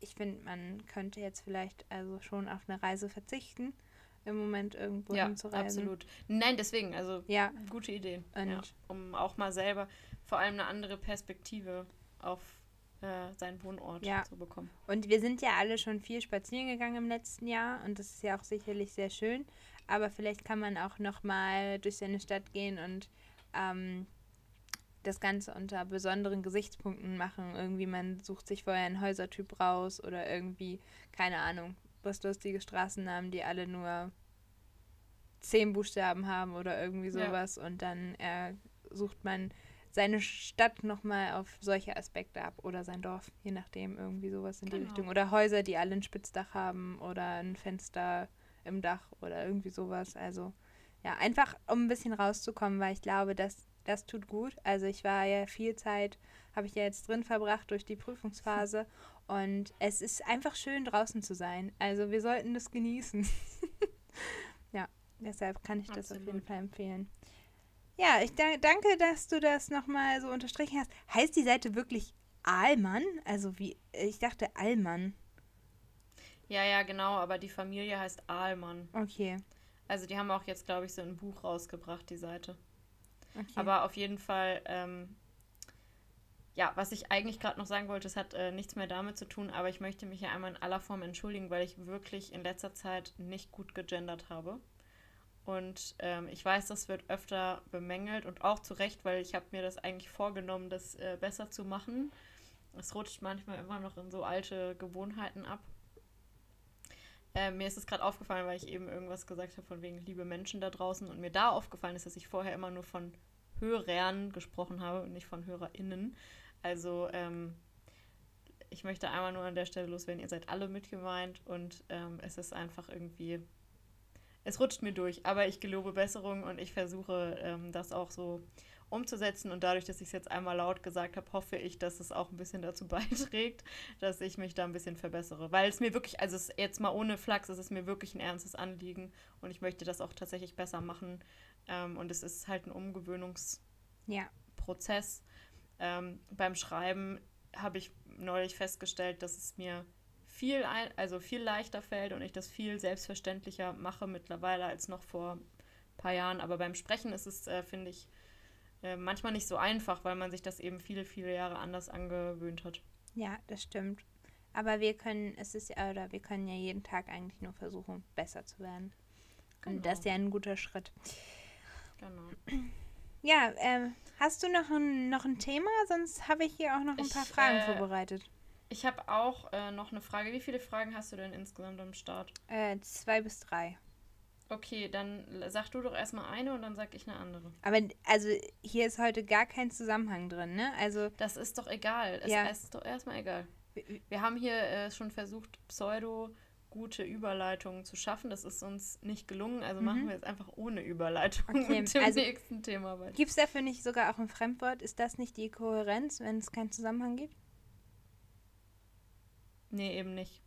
ich finde, man könnte jetzt vielleicht also schon auf eine Reise verzichten, im Moment irgendwo ja, hinzureisen. absolut. Nein, deswegen, also Ja, gute Idee. Und- Ja, um auch mal selber vor allem eine andere Perspektive auf äh, seinen Wohnort Ja. zu bekommen. Und wir sind ja alle schon viel spazieren gegangen im letzten Jahr und das ist ja auch sicherlich sehr schön. Aber vielleicht kann man auch noch mal durch seine Stadt gehen und ähm, das Ganze unter besonderen Gesichtspunkten machen. Irgendwie man sucht sich vorher einen Häusertyp raus oder irgendwie, keine Ahnung, was lustige Straßennamen, die alle nur zehn Buchstaben haben oder irgendwie Ja. sowas. Und dann äh, sucht man seine Stadt nochmal auf solche Aspekte ab oder sein Dorf, je nachdem, irgendwie sowas in die Genau. Richtung. Oder Häuser, die alle ein Spitzdach haben oder ein Fenster im Dach oder irgendwie sowas. Also ja, einfach um ein bisschen rauszukommen, weil ich glaube, das, das tut gut. Also ich war ja viel Zeit, habe ich ja jetzt drin verbracht durch die Prüfungsphase und es ist einfach schön draußen zu sein. Also wir sollten das genießen. ja, deshalb kann ich das auf jeden Absolut. Fall empfehlen. Ja, ich da danke, dass du das nochmal so unterstrichen hast. Heißt die Seite wirklich Ahlmann? Also wie, ich dachte Allmann. Ja, ja, genau, aber die Familie heißt Ahlmann. Okay. Also die haben auch jetzt, glaube ich, so ein Buch rausgebracht, die Seite. okay. Aber auf jeden Fall, ähm, ja, was ich eigentlich gerade noch sagen wollte, es hat äh, nichts mehr damit zu tun, aber ich möchte mich ja einmal in aller Form entschuldigen, weil ich wirklich in letzter Zeit nicht gut gegendert habe. Und ähm, ich weiß, das wird öfter bemängelt und auch zu Recht, weil ich habe mir das eigentlich vorgenommen, das äh, besser zu machen. Es rutscht manchmal immer noch in so alte Gewohnheiten ab. Äh, mir ist es gerade aufgefallen, weil ich eben irgendwas gesagt habe von wegen liebe Menschen da draußen und mir da aufgefallen ist, dass ich vorher immer nur von Hörern gesprochen habe und nicht von HörerInnen. Also ähm, ich möchte einmal nur an der Stelle loswerden, ihr seid alle mitgemeint und ähm, es ist einfach irgendwie, es rutscht mir durch, aber ich gelobe Besserung und ich versuche ähm, das auch so umzusetzen und dadurch, dass ich es jetzt einmal laut gesagt habe, hoffe ich, dass es auch ein bisschen dazu beiträgt, dass ich mich da ein bisschen verbessere. Weil es mir wirklich, also jetzt mal ohne Flachs, es ist mir wirklich ein ernstes Anliegen und ich möchte das auch tatsächlich besser machen. Ähm, und es ist halt ein Umgewöhnungsprozess. ja, Ähm, beim Schreiben habe ich neulich festgestellt, dass es mir viel, ein, also viel leichter fällt und ich das viel selbstverständlicher mache mittlerweile als noch vor ein paar Jahren. Aber beim Sprechen ist es, äh, finde ich, äh, manchmal nicht so einfach, weil man sich das eben viele, viele Jahre anders angewöhnt hat. ja, das stimmt. Aber wir können, es ist ja, oder wir können ja jeden Tag eigentlich nur versuchen, besser zu werden. Und das ist ja ein guter Schritt. Genau. Ja, ähm, hast du noch ein, noch ein Thema? Sonst habe ich hier auch noch ein Ich, paar Fragen äh, vorbereitet. Ich habe auch äh, noch eine Frage. Wie viele Fragen hast du denn insgesamt am Start? Äh, zwei bis drei. Okay, dann sag du doch erstmal eine und dann sag ich eine andere. Aber also hier ist heute gar kein Zusammenhang drin, ne? Also Das ist doch egal. Es, Ja. ist doch erstmal egal. Wir haben hier äh, schon versucht, pseudo gute Überleitungen zu schaffen. Das ist uns nicht gelungen, also machen wir jetzt einfach ohne Überleitung Mhm. Okay, mit dem also- nächsten Thema weiter. gibt es dafür nicht sogar auch ein Fremdwort? Ist das nicht die Kohärenz, wenn es keinen Zusammenhang gibt? Nee, eben nicht,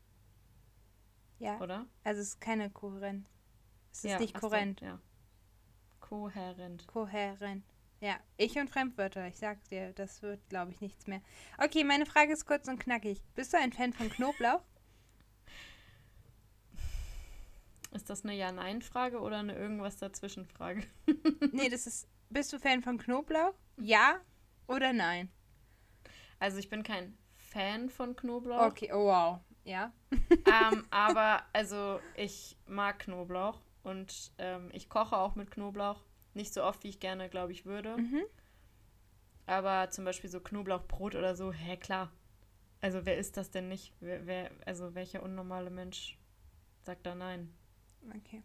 Ja. oder? Also es ist keine Kohärenz. Es ist ja, nicht so, kohärent. ja. Kohärent. Kohärent. Ja, ich und Fremdwörter. Ich sag dir, das wird, glaube ich, nichts mehr. Okay, meine Frage ist kurz und knackig. Bist du ein Fan von Knoblauch? Ist das eine Ja-Nein-Frage oder eine irgendwas dazwischen-Frage? nee, das ist. Bist du Fan von Knoblauch? Ja oder nein? Also ich bin kein Fan von Knoblauch. Okay, oh wow. Ja. ähm, aber also ich mag Knoblauch und ähm, ich koche auch mit Knoblauch. Nicht so oft, wie ich gerne, glaube ich, würde. Mhm. Aber zum Beispiel so Knoblauchbrot oder so, hä, klar. Also wer ist das denn nicht? Wer, wer, also welcher unnormale Mensch sagt da nein? Okay.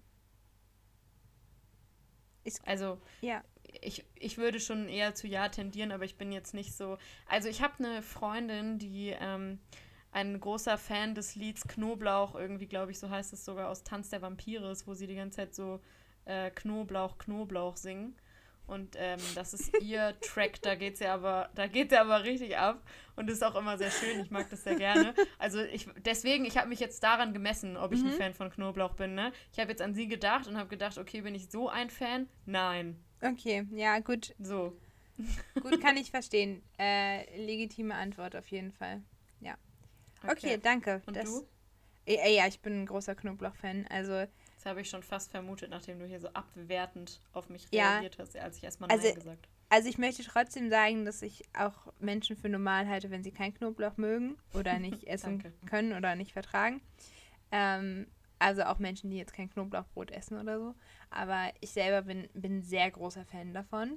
Also Ja. ich, ich würde schon eher zu Ja tendieren, aber ich bin jetzt nicht so. Also ich habe eine Freundin, die ähm, ein großer Fan des Lieds Knoblauch, irgendwie glaube ich, so heißt es sogar aus Tanz der Vampire ist, wo sie die ganze Zeit so äh, Knoblauch, Knoblauch singen. Und ähm, das ist ihr Track, da geht sie aber, da geht sie aber richtig ab. Und das ist auch immer sehr schön. Ich mag das sehr gerne. Also ich, deswegen, ich habe mich jetzt daran gemessen, ob ich ein Fan von Knoblauch bin. Ne? Ich habe jetzt an sie gedacht und habe gedacht, okay, bin ich so ein Fan? Nein. Okay, ja, gut. So. Gut, kann ich verstehen. Äh, legitime Antwort auf jeden Fall. Ja. Okay, okay danke. Und das, du? Ja, ja, ich bin ein großer Knoblauch-Fan. Also. Das habe ich schon fast vermutet, nachdem du hier so abwertend auf mich reagiert ja, hast, als ich erstmal also, Nein gesagt Also ich möchte trotzdem sagen, dass ich auch Menschen für normal halte, wenn sie keinen Knoblauch mögen oder nicht essen können oder nicht vertragen. Ähm, also auch Menschen, die jetzt kein Knoblauchbrot essen oder so. Aber ich selber bin, bin sehr großer Fan davon.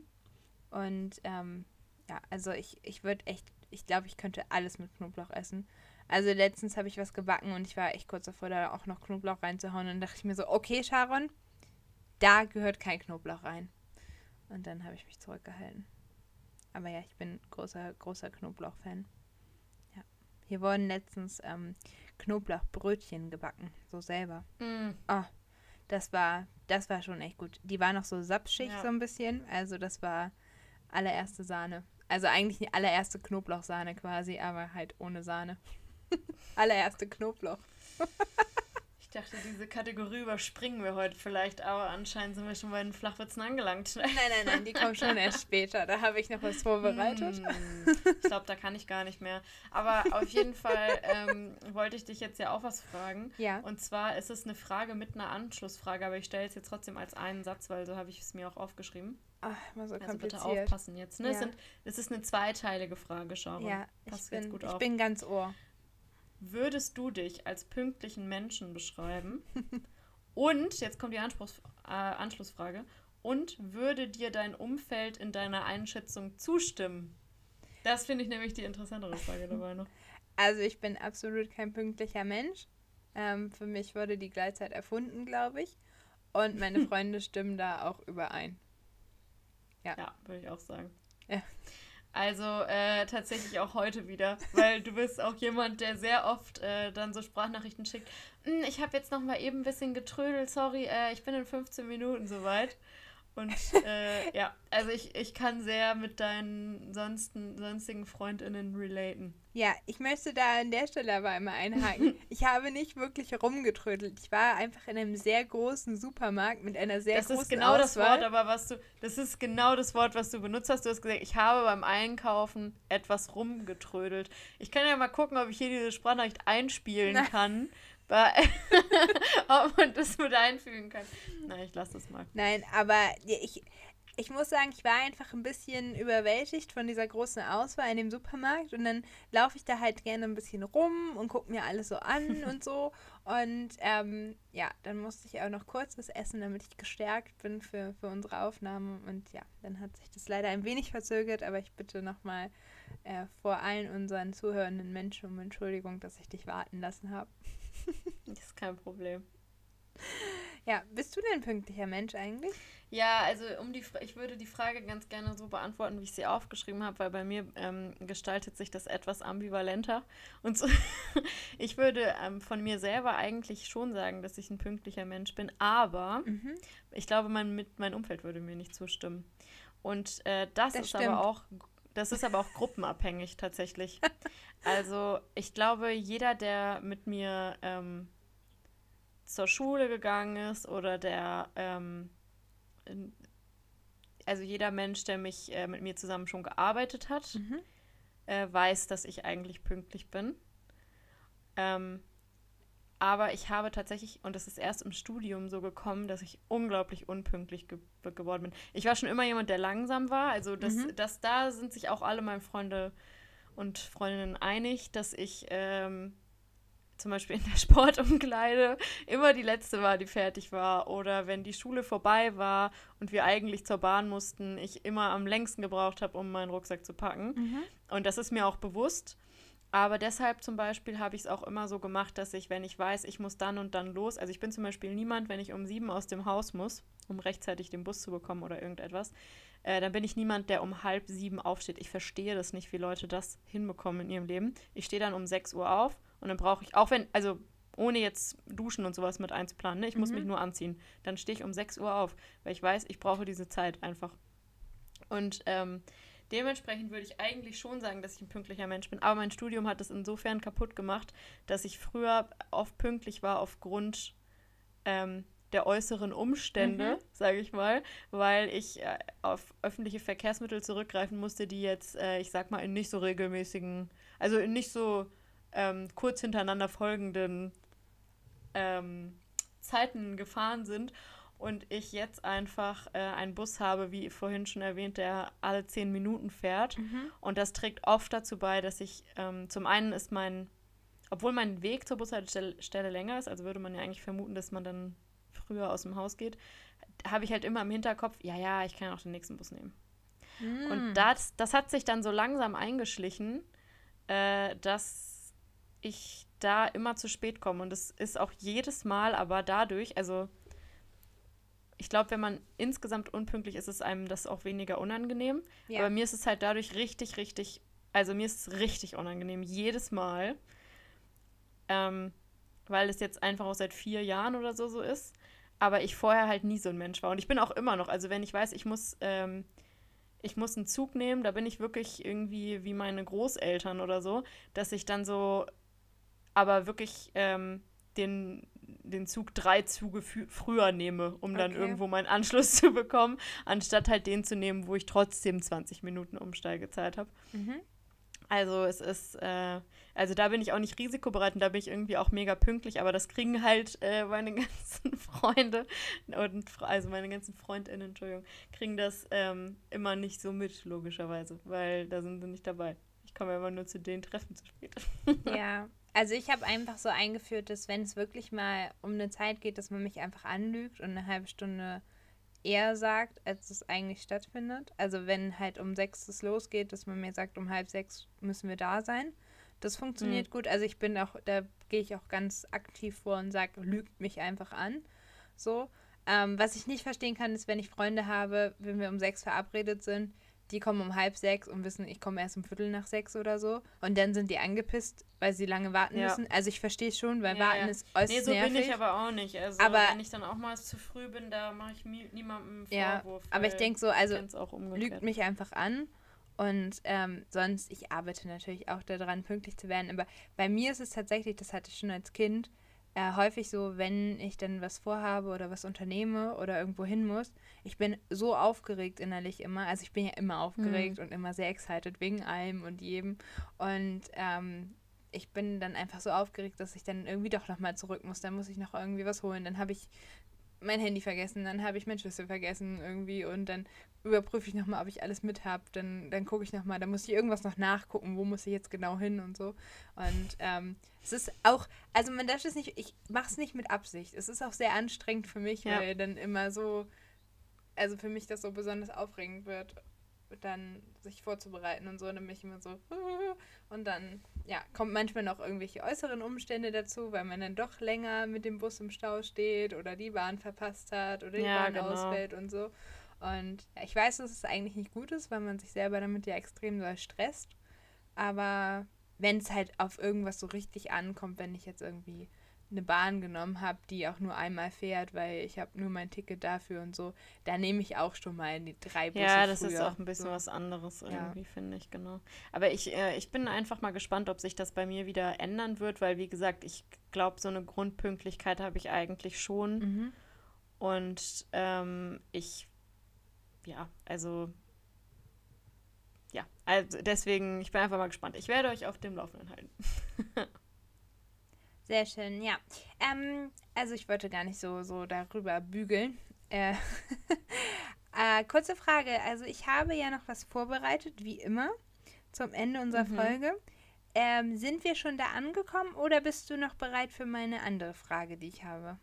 Und ähm, ja, also ich, ich würde echt, ich glaube, ich könnte alles mit Knoblauch essen. Also letztens habe ich was gebacken und ich war echt kurz davor, da auch noch Knoblauch reinzuhauen. Und dann dachte ich mir so, okay, Sharon, da gehört kein Knoblauch rein. Und dann habe ich mich zurückgehalten. Aber ja, ich bin großer, großer Knoblauch-Fan. Ja. Hier wurden letztens ähm, Knoblauchbrötchen gebacken, so selber. Mm. Oh, das war, das war schon echt gut. Die war noch so sapschig ja. so ein bisschen. Also das war allererste Sahne. Also eigentlich die allererste Knoblauchsahne quasi, aber halt ohne Sahne. allererste Knoblauch. ich dachte, diese Kategorie überspringen wir heute vielleicht, aber anscheinend sind wir schon bei den Flachwitzen angelangt. Nein, nein, nein, die kommen schon erst später. Da habe ich noch was vorbereitet. Hm, ich glaube, da kann ich gar nicht mehr. Aber auf jeden Fall ähm, wollte ich dich jetzt ja auch was fragen. Ja. Und zwar ist es eine Frage mit einer Anschlussfrage, aber ich stelle es jetzt trotzdem als einen Satz, weil so habe ich es mir auch aufgeschrieben. Ach, mal so also bitte aufpassen jetzt. Ne? Ja. Es, sind, es ist eine zweiteilige Frage, Sharon. Ja, Pass ich, bin, gut ich auf. bin ganz ohr. Würdest du dich als pünktlichen Menschen beschreiben? und, jetzt kommt die Anspruchs äh, Anschlussfrage, und würde dir dein Umfeld in deiner Einschätzung zustimmen? Das finde ich nämlich die interessantere Frage dabei noch. Also ich bin absolut kein pünktlicher Mensch. Ähm, für mich wurde die Gleitzeit erfunden, glaube ich. Und meine Freunde stimmen da auch überein. Ja, ja würde ich auch sagen. Ja. Also äh, tatsächlich auch heute wieder, weil du bist auch jemand, der sehr oft äh, dann so Sprachnachrichten schickt. Hm, ich habe jetzt noch mal eben ein bisschen getrödelt, sorry, äh, ich bin in 15 Minuten soweit. Und äh, ja, also ich, ich kann sehr mit deinen sonsten, sonstigen FreundInnen relaten. Ja, ich möchte da an der Stelle aber einmal einhaken. ich habe nicht wirklich rumgetrödelt. Ich war einfach in einem sehr großen Supermarkt mit einer sehr das großen Das ist genau Auswahl. das Wort, aber was du, das ist genau das Wort, was du benutzt hast. Du hast gesagt, ich habe beim Einkaufen etwas rumgetrödelt. Ich kann ja mal gucken, ob ich hier diese Sprachnachricht einspielen Na. kann. ob man das mit einfügen kann. Nein, ich lasse das mal. Nein, aber ich, ich muss sagen, ich war einfach ein bisschen überwältigt von dieser großen Auswahl in dem Supermarkt und dann laufe ich da halt gerne ein bisschen rum und gucke mir alles so an und so. Und ähm, ja, dann musste ich auch noch kurz was essen, damit ich gestärkt bin für, für unsere Aufnahme. Und ja, dann hat sich das leider ein wenig verzögert, aber ich bitte nochmal äh, vor allen unseren zuhörenden Menschen um Entschuldigung, dass ich dich warten lassen habe. Das ist kein Problem. Ja, bist du denn ein pünktlicher Mensch eigentlich? Ja, also um die ich würde die Frage ganz gerne so beantworten, wie ich sie aufgeschrieben habe, weil bei mir ähm, gestaltet sich das etwas ambivalenter. Und so, ich würde ähm, von mir selber eigentlich schon sagen, dass ich ein pünktlicher Mensch bin, aber mhm. ich glaube, mein, mit, mein Umfeld würde mir nicht zustimmen. Und äh, das, das, ist stimmt. aber auch das ist aber auch gruppenabhängig tatsächlich. also ich glaube, jeder, der mit mir ähm, zur Schule gegangen ist oder der, ähm, also jeder Mensch, der mich äh, mit mir zusammen schon gearbeitet hat, mhm. äh, weiß, dass ich eigentlich pünktlich bin. Ähm, aber ich habe tatsächlich, und das ist erst im Studium so gekommen, dass ich unglaublich unpünktlich ge geworden bin. Ich war schon immer jemand, der langsam war. Also das, mhm. das da sind sich auch alle meine Freunde und Freundinnen einig, dass ich ähm, zum Beispiel in der Sportumkleide immer die letzte war, die fertig war. Oder wenn die Schule vorbei war und wir eigentlich zur Bahn mussten, ich immer am längsten gebraucht habe, um meinen Rucksack zu packen. Mhm. Und das ist mir auch bewusst. Aber deshalb zum Beispiel habe ich es auch immer so gemacht, dass ich, wenn ich weiß, ich muss dann und dann los, also ich bin zum Beispiel niemand, wenn ich um sieben aus dem Haus muss, um rechtzeitig den Bus zu bekommen oder irgendetwas, äh, dann bin ich niemand, der um halb sieben aufsteht. Ich verstehe das nicht, wie Leute das hinbekommen in ihrem Leben. Ich stehe dann um sechs Uhr auf und dann brauche ich, auch wenn, also ohne jetzt Duschen und sowas mit einzuplanen, ne? ich mhm. muss mich nur anziehen, dann stehe ich um sechs Uhr auf, weil ich weiß, ich brauche diese Zeit einfach. Und ähm, Dementsprechend würde ich eigentlich schon sagen, dass ich ein pünktlicher Mensch bin. Aber mein Studium hat es insofern kaputt gemacht, dass ich früher oft pünktlich war aufgrund ähm, der äußeren Umstände, mhm. sage ich mal, weil ich äh, auf öffentliche Verkehrsmittel zurückgreifen musste, die jetzt, äh, ich sag mal, in nicht so regelmäßigen, also in nicht so ähm, kurz hintereinander folgenden ähm, Zeiten gefahren sind und ich jetzt einfach äh, einen Bus habe, wie vorhin schon erwähnt, der alle zehn Minuten fährt. Mhm. Und das trägt oft dazu bei, dass ich ähm, zum einen ist mein, obwohl mein Weg zur Bushaltestelle länger ist, also würde man ja eigentlich vermuten, dass man dann früher aus dem Haus geht, habe ich halt immer im Hinterkopf, ja, ja, ich kann auch den nächsten Bus nehmen. Mhm. Und das, das hat sich dann so langsam eingeschlichen, äh, dass ich da immer zu spät komme. Und es ist auch jedes Mal aber dadurch, also ich glaube, wenn man insgesamt unpünktlich ist, ist einem das auch weniger unangenehm. Ja. Aber mir ist es halt dadurch richtig, richtig, also mir ist es richtig unangenehm, jedes Mal. Ähm, weil es jetzt einfach auch seit vier Jahren oder so so ist. Aber ich vorher halt nie so ein Mensch war. Und ich bin auch immer noch, also wenn ich weiß, ich muss, ähm, ich muss einen Zug nehmen, da bin ich wirklich irgendwie wie meine Großeltern oder so, dass ich dann so, aber wirklich ähm, den den Zug drei Züge früher nehme, um dann okay. irgendwo meinen Anschluss zu bekommen, anstatt halt den zu nehmen, wo ich trotzdem 20 Minuten Umsteigezeit habe. Mhm. Also es ist, äh, also da bin ich auch nicht risikobereit und da bin ich irgendwie auch mega pünktlich, aber das kriegen halt äh, meine ganzen Freunde und also meine ganzen FreundInnen, Entschuldigung, kriegen das ähm, immer nicht so mit, logischerweise, weil da sind sie nicht dabei. Ich komme immer nur zu den Treffen zu spät. Ja, also ich habe einfach so eingeführt, dass wenn es wirklich mal um eine Zeit geht, dass man mich einfach anlügt und eine halbe Stunde eher sagt, als es eigentlich stattfindet. Also wenn halt um sechs es losgeht, dass man mir sagt, um halb sechs müssen wir da sein. Das funktioniert mhm. gut. Also ich bin auch, da gehe ich auch ganz aktiv vor und sage, lügt mich einfach an. So. Ähm, was ich nicht verstehen kann, ist, wenn ich Freunde habe, wenn wir um sechs verabredet sind, die kommen um halb sechs und wissen, ich komme erst um Viertel nach sechs oder so. Und dann sind die angepisst, weil sie lange warten ja. müssen. Also ich verstehe schon, weil ja, Warten ja. ist äußerst Nee, so nervig. bin ich aber auch nicht. Also aber wenn ich dann auch mal zu früh bin, da mache ich niemandem Vorwurf. Ja, aber ich denke so, also lügt mich einfach an. Und ähm, sonst, ich arbeite natürlich auch daran, pünktlich zu werden. Aber bei mir ist es tatsächlich, das hatte ich schon als Kind, äh, häufig so, wenn ich dann was vorhabe oder was unternehme oder irgendwo hin muss, ich bin so aufgeregt innerlich immer. Also ich bin ja immer aufgeregt mhm. und immer sehr excited wegen allem und jedem. Und ähm, ich bin dann einfach so aufgeregt, dass ich dann irgendwie doch nochmal zurück muss. Dann muss ich noch irgendwie was holen. Dann habe ich mein Handy vergessen, dann habe ich meinen Schlüssel vergessen irgendwie und dann überprüfe ich nochmal, ob ich alles mit habe. Dann, dann gucke ich nochmal, dann muss ich irgendwas noch nachgucken, wo muss ich jetzt genau hin und so. Und ähm, es ist auch, also man darf es nicht, ich mache es nicht mit Absicht. Es ist auch sehr anstrengend für mich, ja. weil dann immer so, also für mich das so besonders aufregend wird, dann sich vorzubereiten und so. Und dann bin ich immer so, und dann, ja, kommt manchmal noch irgendwelche äußeren Umstände dazu, weil man dann doch länger mit dem Bus im Stau steht oder die Bahn verpasst hat oder die ja, Bahn genau. ausfällt und so. Und ich weiß, dass es eigentlich nicht gut ist, weil man sich selber damit ja extrem doll stresst. Aber wenn es halt auf irgendwas so richtig ankommt, wenn ich jetzt irgendwie eine Bahn genommen habe, die auch nur einmal fährt, weil ich habe nur mein Ticket dafür und so, da nehme ich auch schon mal die drei Busse Ja, das früher. ist auch ein bisschen so. was anderes irgendwie, ja. finde ich, genau. Aber ich, äh, ich bin einfach mal gespannt, ob sich das bei mir wieder ändern wird, weil, wie gesagt, ich glaube, so eine Grundpünktlichkeit habe ich eigentlich schon. Mhm. Und ähm, ich, ja, also ja, also deswegen, ich bin einfach mal gespannt. Ich werde euch auf dem Laufenden halten. Sehr schön, ja. Ähm, also ich wollte gar nicht so, so darüber bügeln. Äh, äh, kurze Frage. Also ich habe ja noch was vorbereitet, wie immer, zum Ende unserer mhm. Folge. Ähm, sind wir schon da angekommen oder bist du noch bereit für meine andere Frage, die ich habe?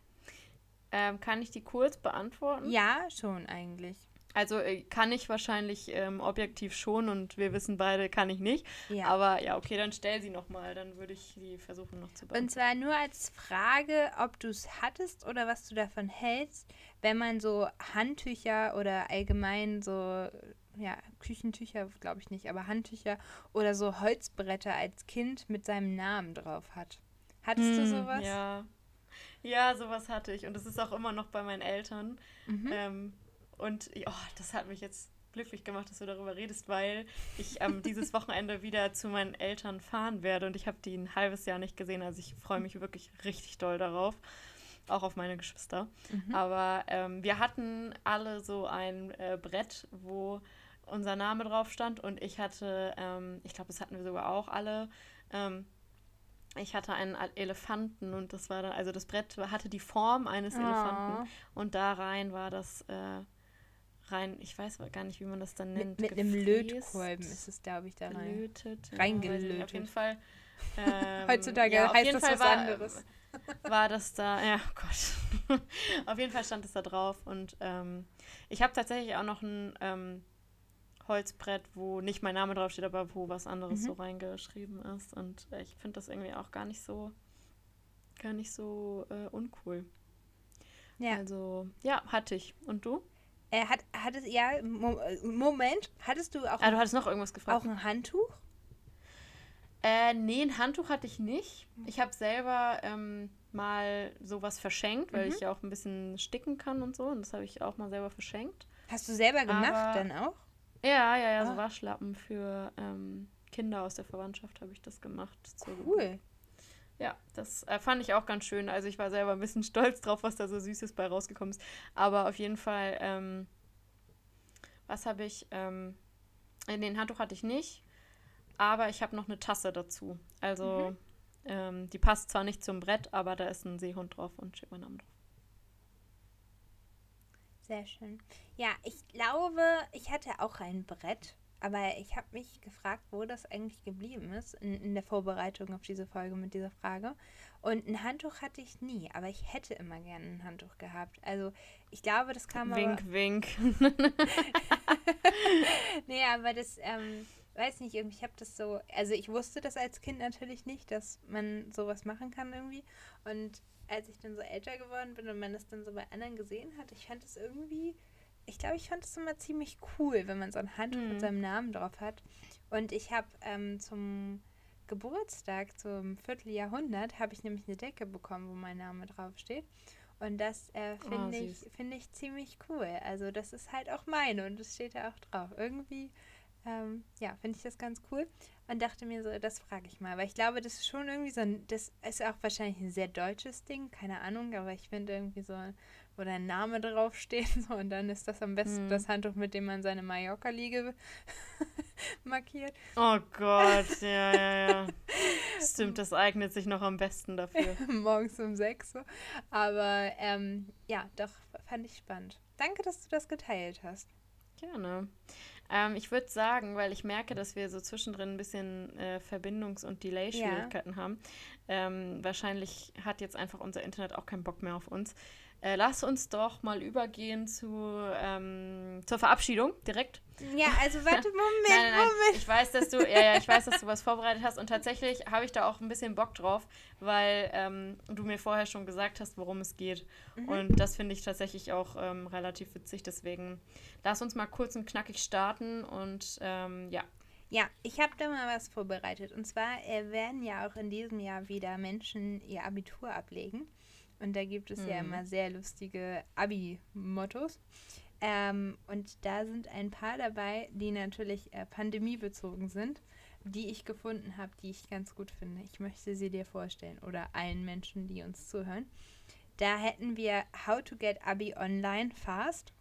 Ähm, kann ich die kurz beantworten? Ja, schon eigentlich. Also äh, kann ich wahrscheinlich ähm, objektiv schon und wir wissen beide, kann ich nicht. Ja. Aber ja, okay, dann stell sie nochmal, dann würde ich sie versuchen noch zu beantworten. Und zwar nur als Frage, ob du es hattest oder was du davon hältst, wenn man so Handtücher oder allgemein so, ja, Küchentücher glaube ich nicht, aber Handtücher oder so Holzbretter als Kind mit seinem Namen drauf hat. Hattest hm, du sowas? Ja. Ja, sowas hatte ich und das ist auch immer noch bei meinen Eltern. Mhm. Ähm, und oh, das hat mich jetzt glücklich gemacht, dass du darüber redest, weil ich ähm, dieses Wochenende wieder zu meinen Eltern fahren werde und ich habe die ein halbes Jahr nicht gesehen. Also ich freue mich wirklich richtig doll darauf. Auch auf meine Geschwister. Mhm. Aber ähm, wir hatten alle so ein äh, Brett, wo unser Name drauf stand und ich hatte, ähm, ich glaube, das hatten wir sogar auch alle, ähm, ich hatte einen Elefanten und das war dann, also das Brett hatte die Form eines Oh. Elefanten und da rein war das äh, rein, ich weiß gar nicht, wie man das dann nennt. Mit, mit einem Lötkolben ist es, glaube ich, da rein. gelötet. Reingelötet. Auf jeden Fall. ähm, Heutzutage ja, heißt das Fall was war, anderes. War das da, ja, oh Gott. auf jeden Fall stand es da drauf und ähm, ich habe tatsächlich auch noch ein ähm, Holzbrett, wo nicht mein Name draufsteht, aber wo was anderes Mhm. so reingeschrieben ist und äh, ich finde das irgendwie auch gar nicht so, gar nicht so äh, uncool. Ja. Also, ja, hatte ich. Und du? Er hat, hat es, ja, Mo äh, Moment, hattest du auch, Ah, du hattest noch irgendwas gefragt. auch ein Handtuch? Äh, nee, ein Handtuch hatte ich nicht. Ich habe selber ähm, mal sowas verschenkt, weil Mhm. ich ja auch ein bisschen sticken kann und so. Und das habe ich auch mal selber verschenkt. Hast du selber gemacht Aber- dann auch? Ja, ja, ja, so Ah. Waschlappen für ähm, Kinder aus der Verwandtschaft habe ich das gemacht. Cool. Ja, das äh, fand ich auch ganz schön. Also ich war selber ein bisschen stolz drauf, was da so Süßes bei rausgekommen ist. Aber auf jeden Fall, ähm, was habe ich? Ähm, äh, den Handtuch hatte ich nicht, aber ich habe noch eine Tasse dazu. Also ähm, die passt zwar nicht zum Brett, aber da ist ein Seehund drauf und steht mein Name drauf. Sehr schön. Ja, ich glaube, ich hatte auch ein Brett, aber ich habe mich gefragt, wo das eigentlich geblieben ist in, in der Vorbereitung auf diese Folge mit dieser Frage. Und ein Handtuch hatte ich nie, aber ich hätte immer gerne ein Handtuch gehabt. Also ich glaube, das kam aber... Wink, wink. Nee, aber das, ähm, weiß nicht, irgendwie, ich habe das so, also ich wusste das als Kind natürlich nicht, dass man sowas machen kann irgendwie. Und als ich dann so älter geworden bin und man das dann so bei anderen gesehen hat, ich fand es irgendwie, ich glaube, ich fand es immer ziemlich cool, wenn man so ein Handtuch Mhm. mit seinem Namen drauf hat. Und ich habe ähm, zum Geburtstag, zum Vierteljahrhundert, habe ich nämlich eine Decke bekommen, wo mein Name draufsteht. Und das äh, Oh, finde ich, süß. finde ich ziemlich cool. Also das ist halt auch meine und es steht da auch drauf. Irgendwie, ähm, ja, finde ich das ganz cool. Und dachte mir so, das frage ich mal. Weil ich glaube, das ist schon irgendwie so ein, das ist auch wahrscheinlich ein sehr deutsches Ding, keine Ahnung, aber ich finde irgendwie so, wo dein Name draufsteht so, und dann ist das am besten Mhm. das Handtuch, mit dem man seine Mallorca-Liege markiert. Oh Gott, ja, ja, ja. Stimmt, das eignet sich noch am besten dafür. morgens um sechs. So. Aber ähm, ja, doch, fand ich spannend. Danke, dass du das geteilt hast. Gerne. Ähm, ich würde sagen, weil ich merke, dass wir so zwischendrin ein bisschen äh, Verbindungs- und Delay-Schwierigkeiten haben. Ähm, wahrscheinlich hat jetzt einfach unser Internet auch keinen Bock mehr auf uns. Äh, lass uns doch mal übergehen zu, ähm, zur Verabschiedung direkt. Ja, also warte, Moment, Nein, nein, nein. Moment. Ich weiß, dass du, ja, ja, ich weiß, dass du was vorbereitet hast und tatsächlich habe ich da auch ein bisschen Bock drauf, weil ähm, du mir vorher schon gesagt hast, worum es geht. Mhm. Und das finde ich tatsächlich auch ähm, relativ witzig. Deswegen lass uns mal kurz und knackig starten und ähm, ja. Ja, ich habe da mal was vorbereitet. Und zwar äh, werden ja auch in diesem Jahr wieder Menschen ihr Abitur ablegen. Und da gibt es ja Mhm. immer sehr lustige Abi-Mottos. Ähm, und da sind ein paar dabei, die natürlich äh, pandemiebezogen sind, die ich gefunden habe, die ich ganz gut finde. Ich möchte sie dir vorstellen oder allen Menschen, die uns zuhören. Da hätten wir How to get Abi online fast.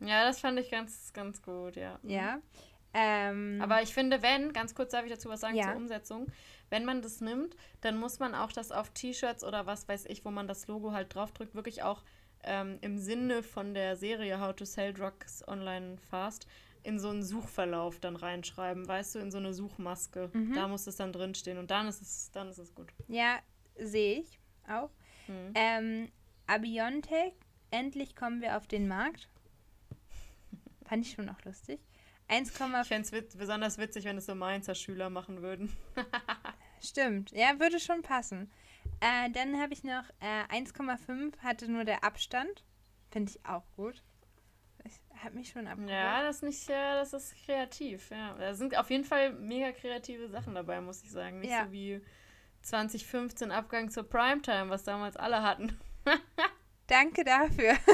Ja, das fand ich ganz, ganz gut, ja. Ja. Ähm, Aber ich finde, wenn, ganz kurz darf ich dazu was sagen Ja. zur Umsetzung, wenn man das nimmt, dann muss man auch das auf T-Shirts oder was weiß ich, wo man das Logo halt draufdrückt, wirklich auch ähm, im Sinne von der Serie How to Sell Drugs Online Fast in so einen Suchverlauf dann reinschreiben, weißt du, in so eine Suchmaske. Mhm. Da muss es dann drinstehen und dann ist es, dann ist es gut. ja, sehe ich auch. Mhm. Ähm, Abiontech, endlich kommen wir auf den Markt. Fand ich schon auch lustig. Ich 1,5 fände es witz besonders witzig, wenn es so Mainzer Schüler machen würden. Stimmt, ja, würde schon passen. Äh, dann habe ich noch äh, 1,5 hatte nur der Abstand. Finde ich auch gut. Ich habe mich schon abgeholt. Ja, das ist nicht, ja, das ist kreativ, ja. Da sind auf jeden Fall mega kreative Sachen dabei, muss ich sagen. Nicht Ja. so wie 2015 Abgang zur Primetime, was damals alle hatten. Danke dafür.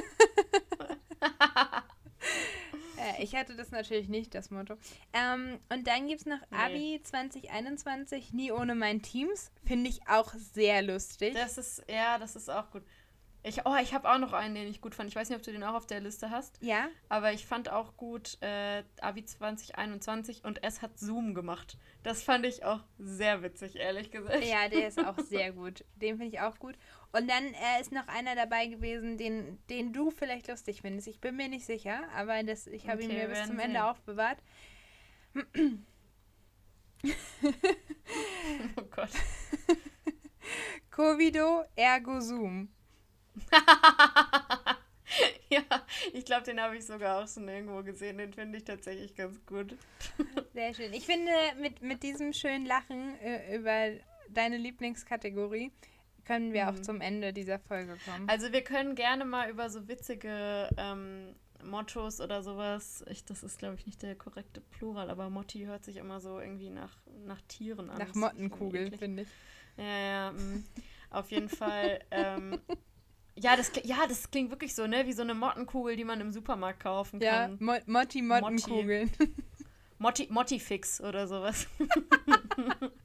äh, ich hatte das natürlich nicht, das Motto. Ähm, und dann gibt es noch Nee. Abi 2021, nie ohne mein Teams. Finde ich auch sehr lustig. Das ist, ja, das ist auch gut. Ich, oh, ich habe auch noch einen, den ich gut fand. Ich weiß nicht, ob du den auch auf der Liste hast. Ja. Aber ich fand auch gut äh, Abi 2021 und es hat Zoom gemacht. Das fand ich auch sehr witzig, ehrlich gesagt. Ja, der ist auch sehr gut. Den finde ich auch gut. Und dann äh, ist noch einer dabei gewesen, den, den du vielleicht lustig findest. Ich bin mir nicht sicher, aber das, ich habe ihn Okay, mir bis zum sehen. Ende aufbewahrt. Oh Gott. Covido ergo Zoom. ja, ich glaube, den habe ich sogar auch schon irgendwo gesehen. Den finde ich tatsächlich ganz gut. Sehr schön. Ich finde, mit, mit diesem schönen Lachen äh, über deine Lieblingskategorie können wir auch Mhm. zum Ende dieser Folge kommen. Also wir können gerne mal über so witzige ähm, Mottos oder sowas. Ich, das ist, glaube ich, nicht der korrekte Plural, aber Motti hört sich immer so irgendwie nach, nach Tieren an. Nach Mottenkugel, finde ich. Ja, ja, mm. auf jeden Fall. Ähm, ja, das, ja, das klingt wirklich so, ne? Wie so eine Mottenkugel, die man im Supermarkt kaufen Ja, kann. Mo Motti Mottenkugeln. Motti, Mottifix oder sowas.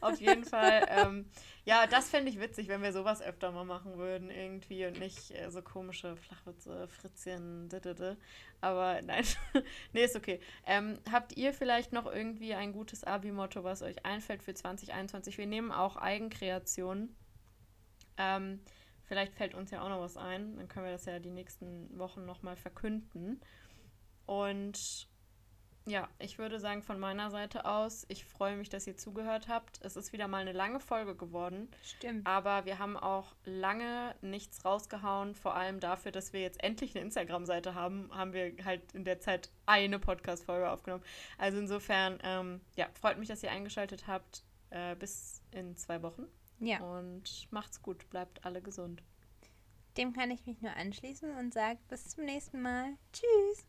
Auf jeden Fall. Ähm, ja, das fände ich witzig, wenn wir sowas öfter mal machen würden irgendwie und nicht äh, so komische Flachwitze, Fritzchen, didede. Aber nein, nee, ist okay. Ähm, habt ihr vielleicht noch irgendwie ein gutes Abi-Motto, was euch einfällt für 2021? Wir nehmen auch Eigenkreationen. Ähm, vielleicht fällt uns ja auch noch was ein. Dann können wir das ja die nächsten Wochen nochmal verkünden. Und ja, ich würde sagen, von meiner Seite aus, ich freue mich, dass ihr zugehört habt. Es ist wieder mal eine lange Folge geworden, Stimmt. aber wir haben auch lange nichts rausgehauen. Vor allem dafür, dass wir jetzt endlich eine Instagram-Seite haben, haben wir halt in der Zeit eine Podcast-Folge aufgenommen. Also insofern, ähm, ja, freut mich, dass ihr eingeschaltet habt. Äh, bis in zwei Wochen. Ja, Und macht's gut, bleibt alle gesund. dem kann ich mich nur anschließen und sage bis zum nächsten Mal. Tschüss.